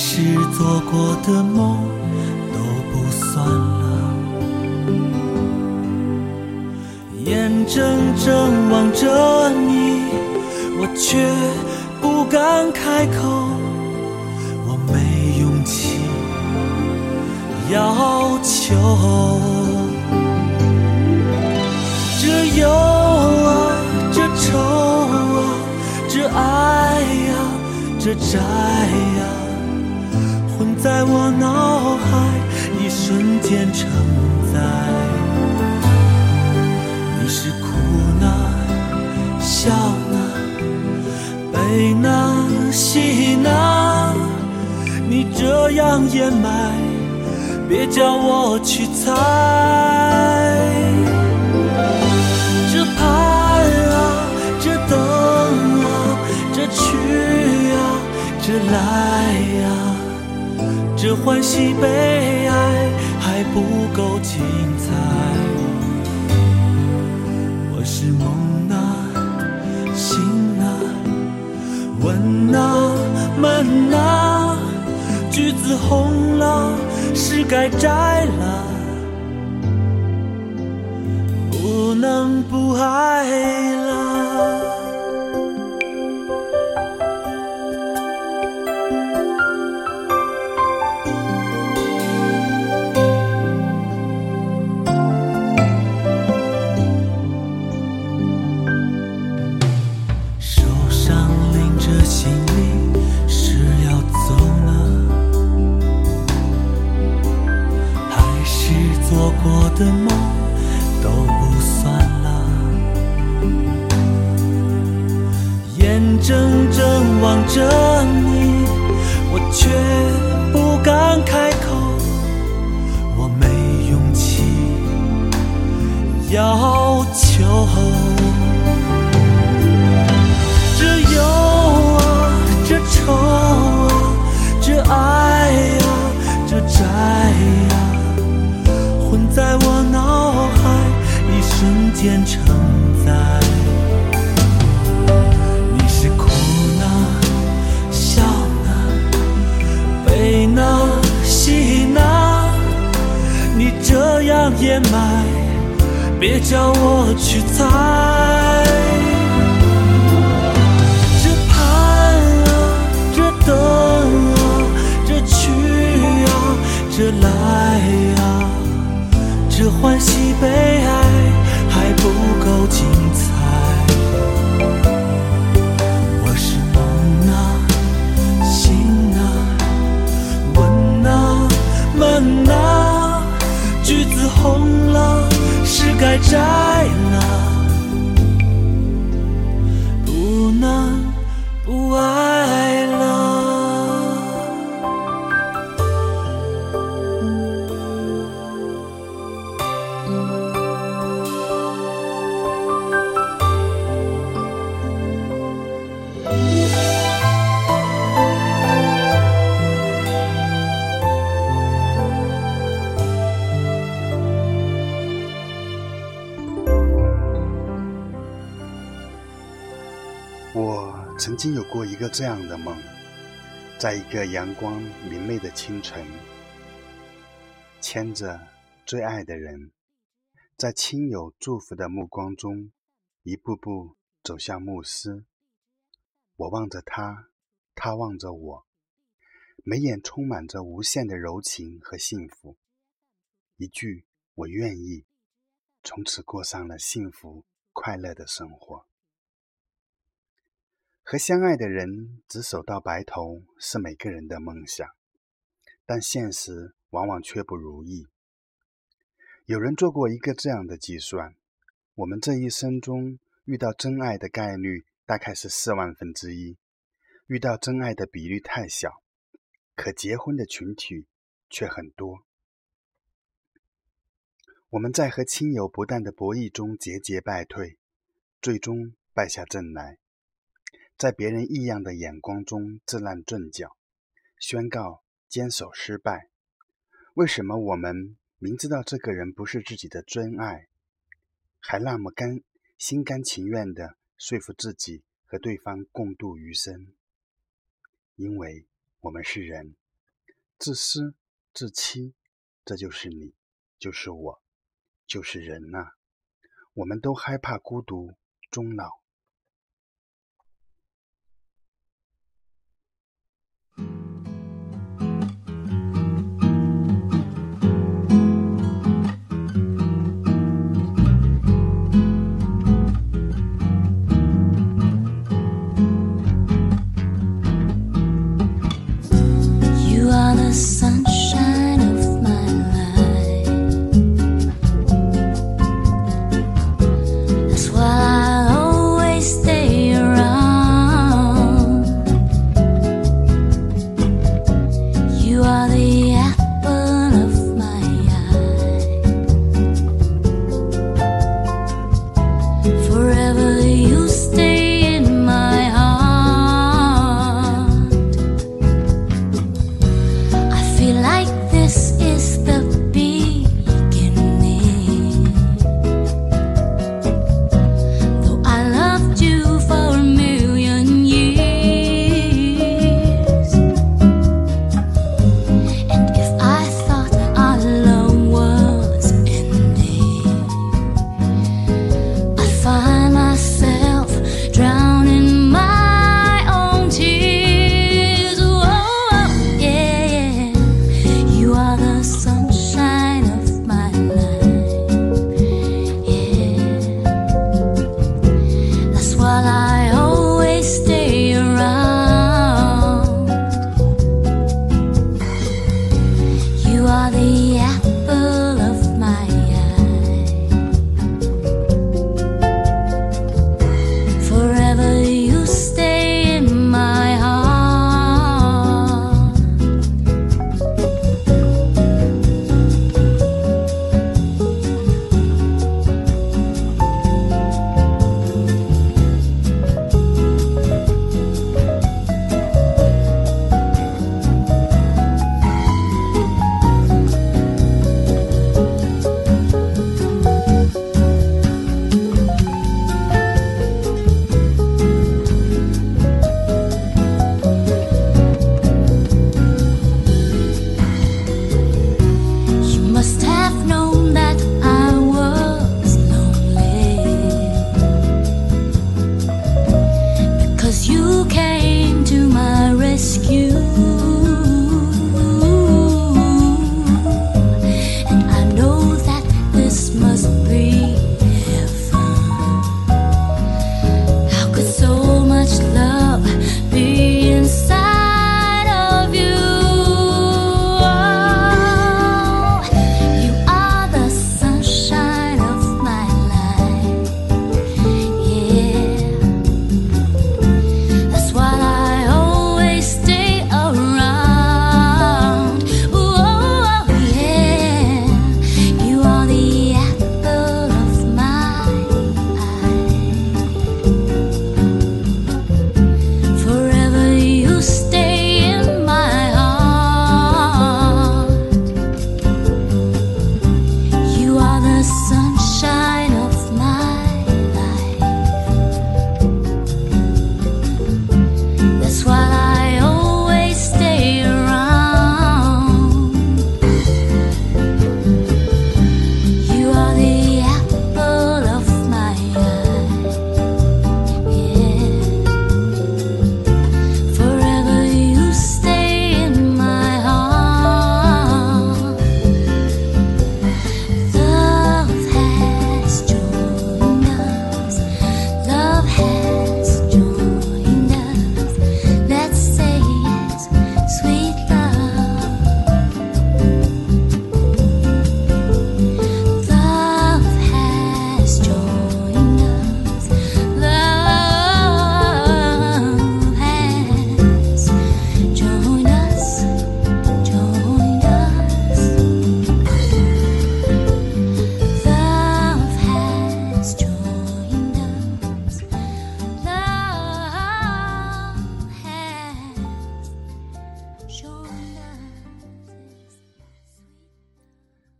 是做过的梦都不算了？眼睁睁望着你，我却不敢开口，我没勇气要求。这忧啊，这愁啊，这爱呀、这债呀、混在我脑海，一瞬间承载。你是哭呢，笑呢，悲呢，喜呢，你这样掩埋，别叫我去猜。这盼啊，这等啊，这去啊，这来这欢喜悲哀还不够精彩。我是梦啊，醒啊，问啊，问啊，橘子红了，是该摘了。不能不爱着你，我却不敢开口，我没勇气要求。这忧啊，这愁啊，这爱呀、这债呀、混在我脑海，一瞬间成埋，别叫我去猜。这盼啊，这等啊，这去啊，这来啊、这欢喜悲哀还不够精彩。我是梦啊，醒啊，问啊，闷啊，橘子红，该摘了。曾经有过一个这样的梦，在一个阳光明媚的清晨，牵着最爱的人，在亲友祝福的目光中，一步步走向牧师。我望着他，他望着我，眉眼充满着无限的柔情和幸福。一句“我愿意”，从此过上了幸福快乐的生活。和相爱的人执手到白头是每个人的梦想，但现实往往却不如意。有人做过一个这样的计算：我们这一生中遇到真爱的概率大概是四万分之一，遇到真爱的比率太小，可结婚的群体却很多。我们在和亲友不断的博弈中节节败退，最终败下阵来。在别人异样的眼光中自乱阵脚，宣告坚守失败。为什么我们明知道这个人不是自己的真爱，还那么甘心甘情愿地说服自己和对方共度余生？因为我们是人，自私自欺，这就是你，就是我，就是人呐。我们都害怕孤独终老。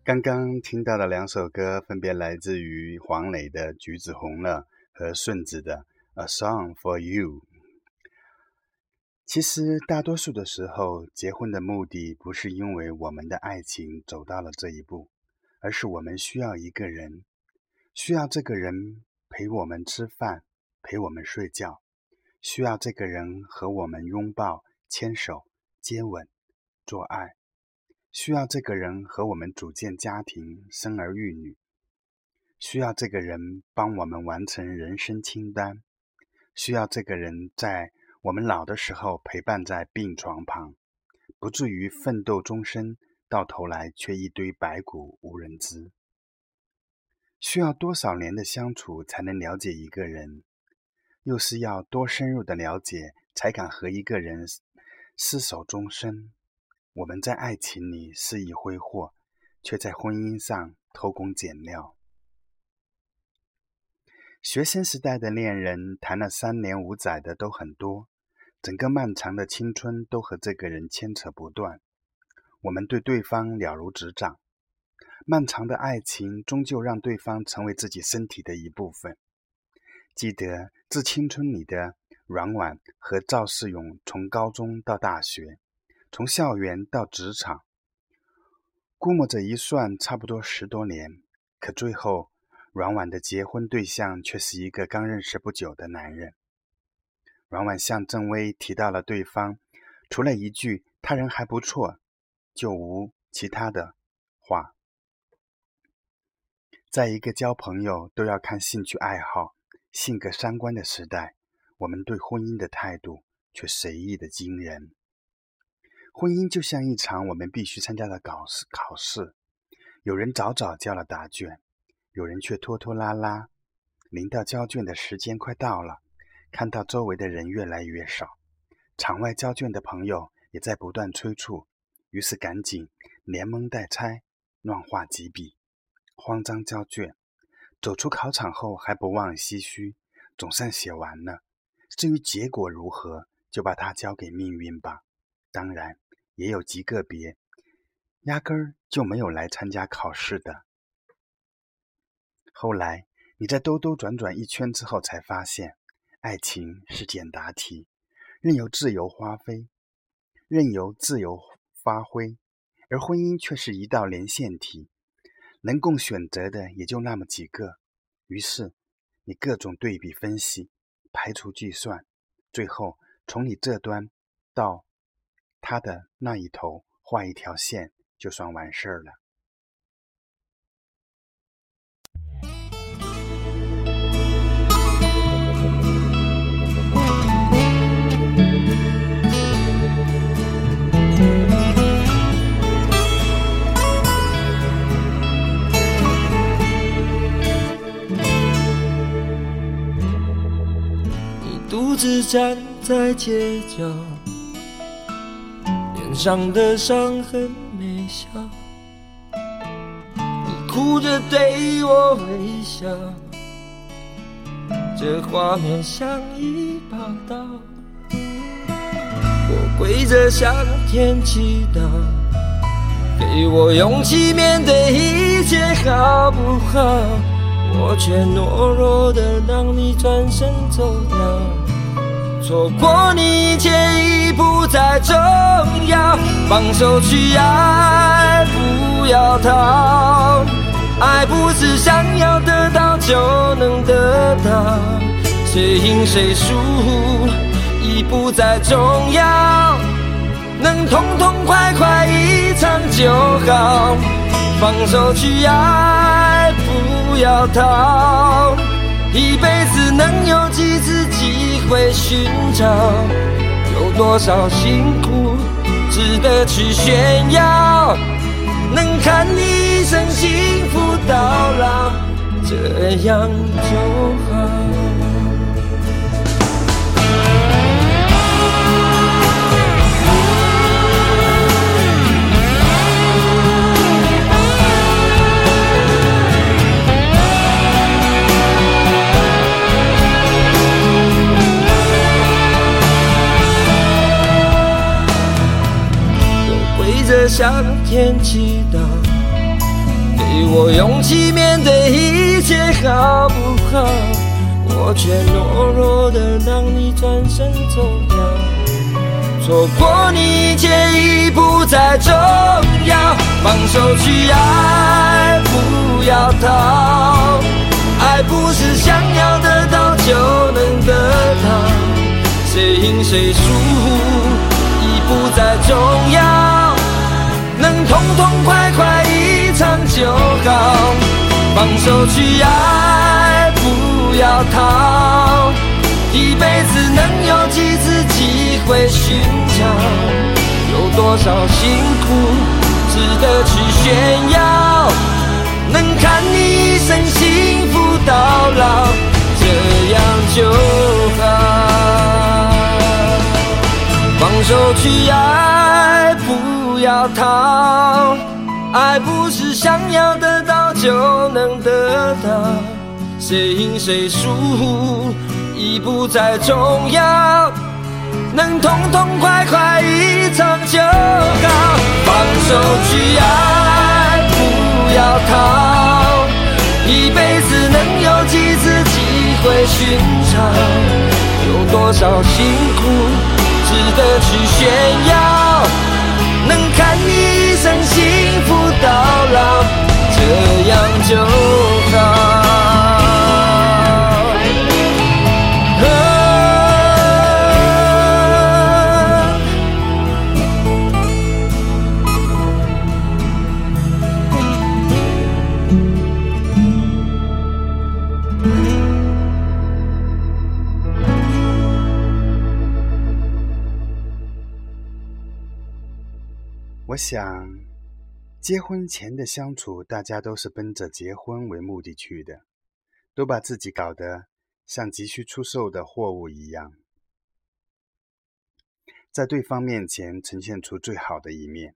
刚刚听到的两首歌，分别来自于黄磊的《橘子红了》和顺子的《A Song for You》。其实，大多数的时候，结婚的目的不是因为我们的爱情走到了这一步，而是我们需要一个人，需要这个人陪我们吃饭，陪我们睡觉，需要这个人和我们拥抱、牵手、接吻、做爱。需要这个人和我们组建家庭、生儿育女；需要这个人帮我们完成人生清单；需要这个人在我们老的时候陪伴在病床旁，不至于奋斗终身，到头来却一堆白骨无人知。需要多少年的相处才能了解一个人？又是要多深入的了解才敢和一个人厮守终身？我们在爱情里肆意挥霍，却在婚姻上偷工减料。学生时代的恋人谈了三年五载的都很多，整个漫长的青春都和这个人牵扯不断。我们对对方了如指掌，漫长的爱情终究让对方成为自己身体的一部分。记得《致青春》里的阮婉和赵世勇，从高中到大学。从校园到职场，估摸着一算，差不多十多年。可最后，阮婉的结婚对象却是一个刚认识不久的男人。阮婉向郑薇提到了对方，除了一句“他人还不错”，就无其他的话。在一个交朋友都要看兴趣爱好、性格三观的时代，我们对婚姻的态度却随意的惊人。婚姻就像一场我们必须参加的考试，考试，有人早早交了答卷，有人却拖拖拉拉。临到交卷的时间快到了，看到周围的人越来越少，场外交卷的朋友也在不断催促，于是赶紧连蒙带猜，乱画几笔，慌张交卷。走出考场后还不忘唏嘘，总算写完了。至于结果如何，就把它交给命运吧。当然。也有极个别，压根儿就没有来参加考试的。后来你在兜兜转转一圈之后，才发现，爱情是简答题，任由自由花飞，任由自由发挥；而婚姻却是一道连线题，能供选择的也就那么几个。于是你各种对比分析，排除计算，最后从你这端到。他的那一头画一条线，就算完事儿了。你独自站在街角。上的伤痕没消，你哭着对我微笑，这画面像一把刀。我跪着向天祈祷，给我勇气面对一切好不好？我却懦弱的让你转身走掉。错过你一切已不再重要，放手去爱，不要逃。爱不是想要得到就能得到，谁赢谁输已不再重要，能痛痛快快一场就好。放手去爱，不要逃。一辈子能有几会寻找？有多少辛苦值得去炫耀？能看你一生幸福到老，这样就好。着向天祈祷，给我勇气面对一切，好不好？我却懦弱的让你转身走掉。错过你一切已不再重要，放手去爱，不要逃。爱不是想要得到就能得到，谁赢谁输已不再重要，痛痛快快一场就好。放手去爱，不要逃。一辈子能有几次机会寻找？有多少辛苦值得去炫耀？能看你一生幸福到老，这样就好。放手去爱，不要逃。爱不是想要得到就能得到，谁赢谁输。已不再重要，能痛痛快快一场就好。放手去爱，不要逃。一辈子能有几次机会寻找？有多少辛苦值得去炫耀？想，结婚前的相处，大家都是奔着结婚为目的去的，都把自己搞得像急需出售的货物一样，在对方面前呈现出最好的一面。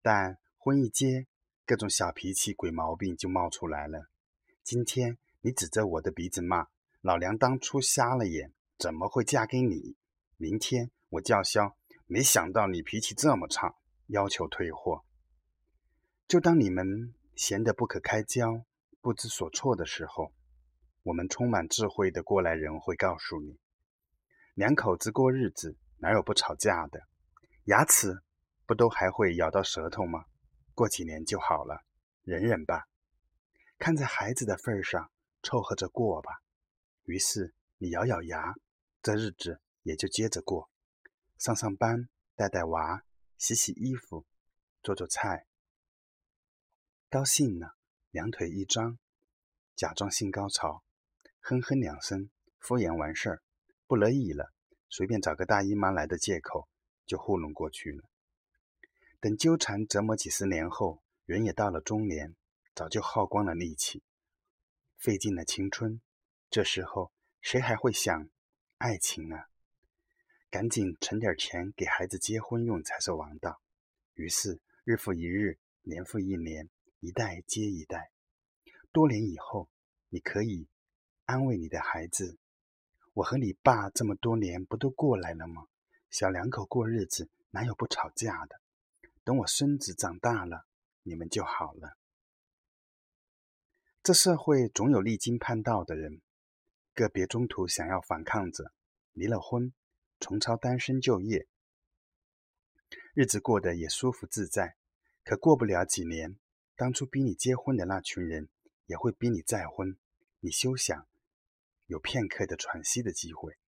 但婚一结，各种小脾气、鬼毛病就冒出来了。今天你指着我的鼻子骂老娘当初瞎了眼，怎么会嫁给你？明天我叫嚣，没想到你脾气这么差。要求退货。就当你们闲得不可开交、不知所措的时候，我们充满智慧的过来人会告诉你：两口子过日子哪有不吵架的？牙齿不都还会咬到舌头吗？过几年就好了，忍忍吧。看在孩子的份上，凑合着过吧。于是你咬咬牙，这日子也就接着过，上上班，带带娃。洗洗衣服，做做菜，高兴了，两腿一张，假装性高潮，哼哼两声，敷衍完事儿。不乐意了，随便找个大姨妈来的借口就糊弄过去了。等纠缠折磨几十年后，人也到了中年，早就耗光了力气，费尽了青春。这时候谁还会想爱情啊？赶紧存点钱给孩子结婚用才是王道。于是日复一日，年复一年，一代接一代。多年以后，你可以安慰你的孩子：“我和你爸这么多年不都过来了吗？小两口过日子哪有不吵架的？等我孙子长大了，你们就好了。”这社会总有离经叛道的人，个别中途想要反抗者，离了婚。重操单身就业，日子过得也舒服自在。可过不了几年，当初逼你结婚的那群人也会逼你再婚，你休想有片刻的喘息的机会。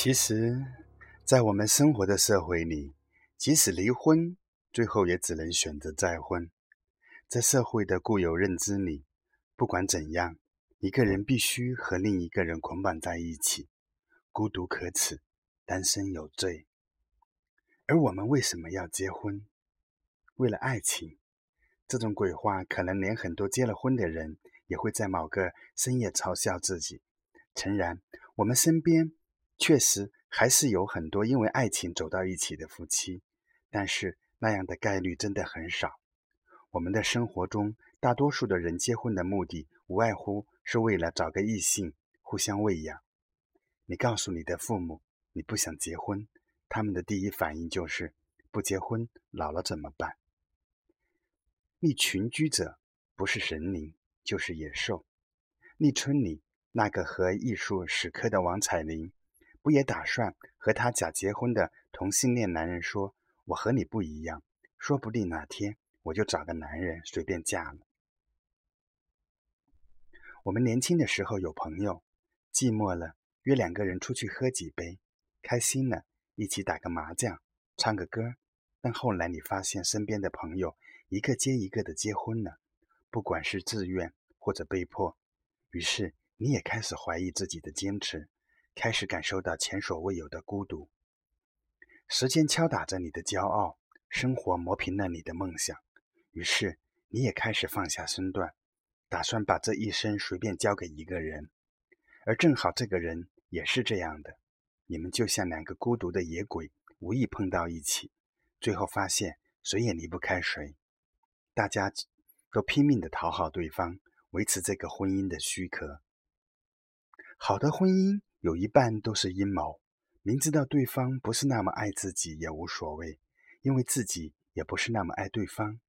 其实，在我们生活的社会里，即使离婚，最后也只能选择再婚。在社会的固有认知里，不管怎样，一个人必须和另一个人捆绑在一起，孤独可耻，单身有罪。而我们为什么要结婚？为了爱情。这种鬼话，可能连很多结了婚的人也会在某个深夜嘲笑自己。诚然，我们身边确实还是有很多因为爱情走到一起的夫妻，但是那样的概率真的很少。我们的生活中，大多数的人结婚的目的，无外乎是为了找个异性互相喂养。你告诉你的父母你不想结婚，他们的第一反应就是不结婚，老了怎么办？觅群居者不是神灵，就是野兽。立春里那个和艺术死磕的王彩玲，不也打算和他假结婚的同性恋男人说：“我和你不一样，说不定哪天我就找个男人随便嫁了。”我们年轻的时候有朋友，寂寞了约两个人出去喝几杯，开心了一起打个麻将、唱个歌。但后来你发现身边的朋友一个接一个的结婚了，不管是自愿或者被迫，于是你也开始怀疑自己的坚持，开始感受到前所未有的孤独。时间敲打着你的骄傲，生活磨平了你的梦想，于是你也开始放下身段。打算把这一生随便交给一个人，而正好这个人也是这样的。你们就像两个孤独的野鬼，无意碰到一起，最后发现谁也离不开谁。大家都拼命的讨好对方，维持这个婚姻的躯壳。好的婚姻有一半都是阴谋，明知道对方不是那么爱自己也无所谓，因为自己也不是那么爱对方。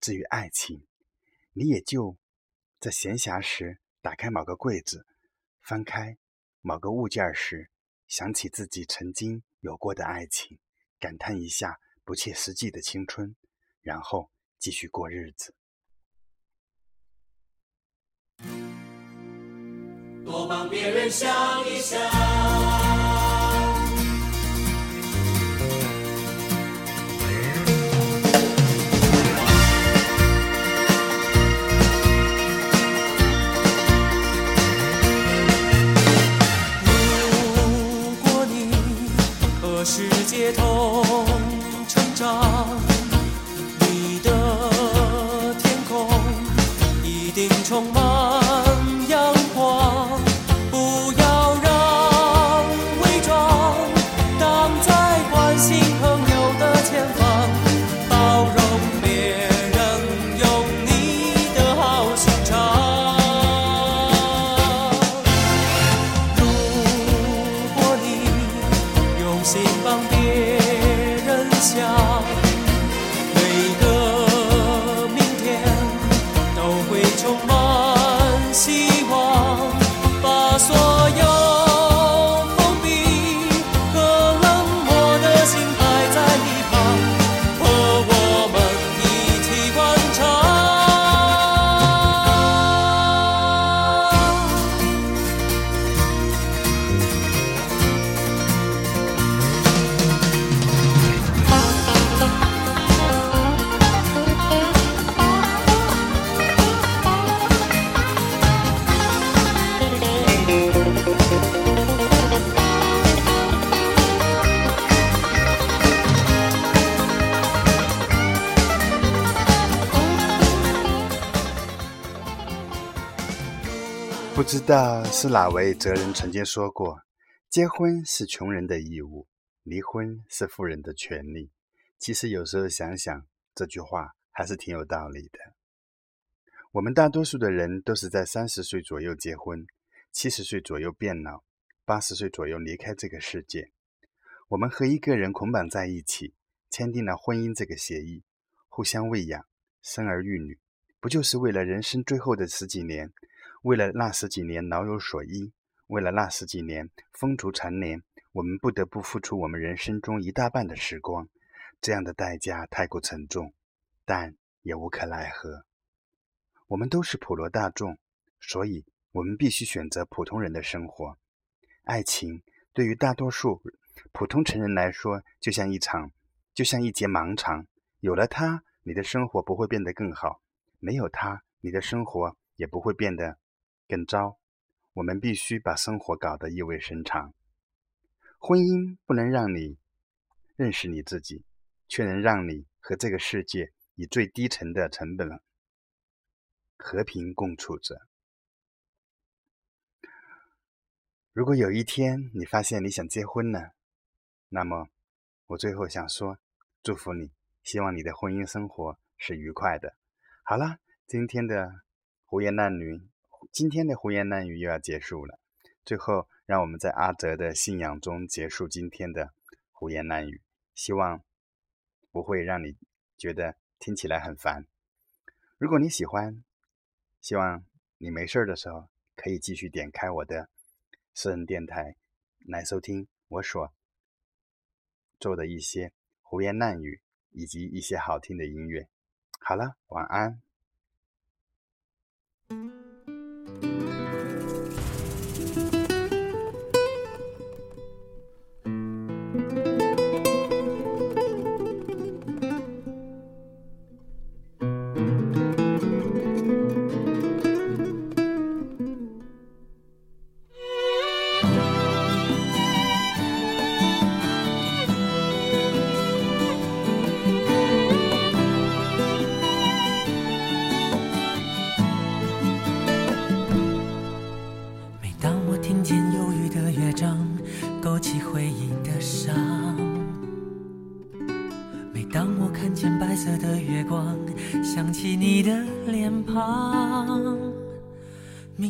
至于爱情，你也就。在闲暇时，打开某个柜子，翻开某个物件时，想起自己曾经有过的爱情，感叹一下不切实际的青春，然后继续过日子。多帮别人想一想。不知道是哪位哲人曾经说过：“结婚是穷人的义务，离婚是富人的权利。”其实有时候想想，这句话还是挺有道理的。我们大多数的人都是在三十岁左右结婚，七十岁左右变老，八十岁左右离开这个世界。我们和一个人捆绑在一起，签订了婚姻这个协议，互相喂养，生儿育女，不就是为了人生最后的十几年？为了那十几年老有所依，为了那十几年风烛残年，我们不得不付出我们人生中一大半的时光。这样的代价太过沉重，但也无可奈何。我们都是普罗大众，所以我们必须选择普通人的生活。爱情对于大多数普通成人来说，就像一场，就像一节盲肠。有了它，你的生活不会变得更好；没有它，你的生活也不会变得。更糟，我们必须把生活搞得意味深长。婚姻不能让你认识你自己，却能让你和这个世界以最低层的成本和平共处着。如果有一天你发现你想结婚了，那么我最后想说，祝福你，希望你的婚姻生活是愉快的。好了，今天的胡言乱语。今天的胡言乱语又要结束了，最后让我们在阿哲的信仰中结束今天的胡言乱语，希望不会让你觉得听起来很烦。如果你喜欢，希望你没事的时候可以继续点开我的私人电台来收听我所做的一些胡言乱语以及一些好听的音乐。好了，晚安。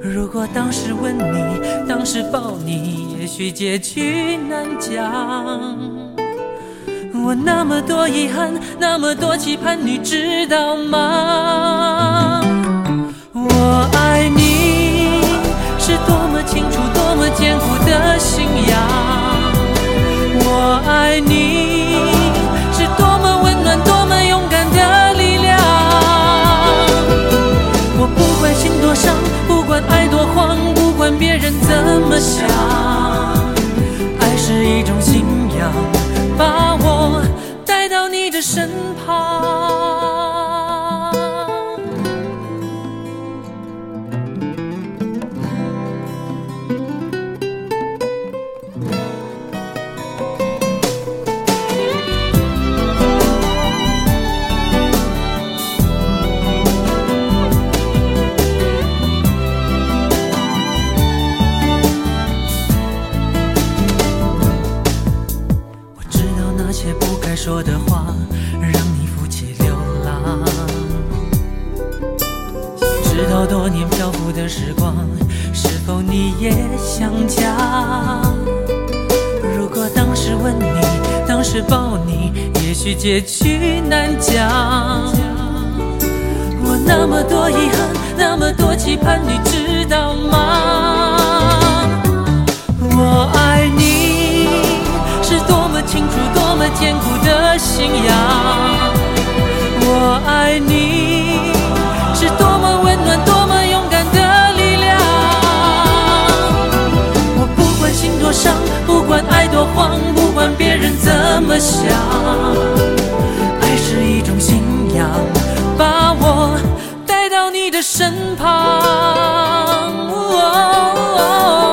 如果当时吻你，当时抱你，也许结局难讲。我那么多遗憾，那么多期盼，你知道吗？我爱你是多么清楚、多么坚固的信仰。我爱你管别人怎么想，爱是一种信仰，把我带到你的身旁。说的话，让你负气流浪。想知道多年漂浮的时光，是否你也想家？如果当时吻你，当时抱你，也许结局难讲。我那么多遗憾，那么多期盼，你知道吗？清楚多么坚固的信仰，我爱你是多么温暖多么勇敢的力量。我不管心多伤，不管爱多慌，不管别人怎么想，爱是一种信仰，把我带到你的身旁。哦。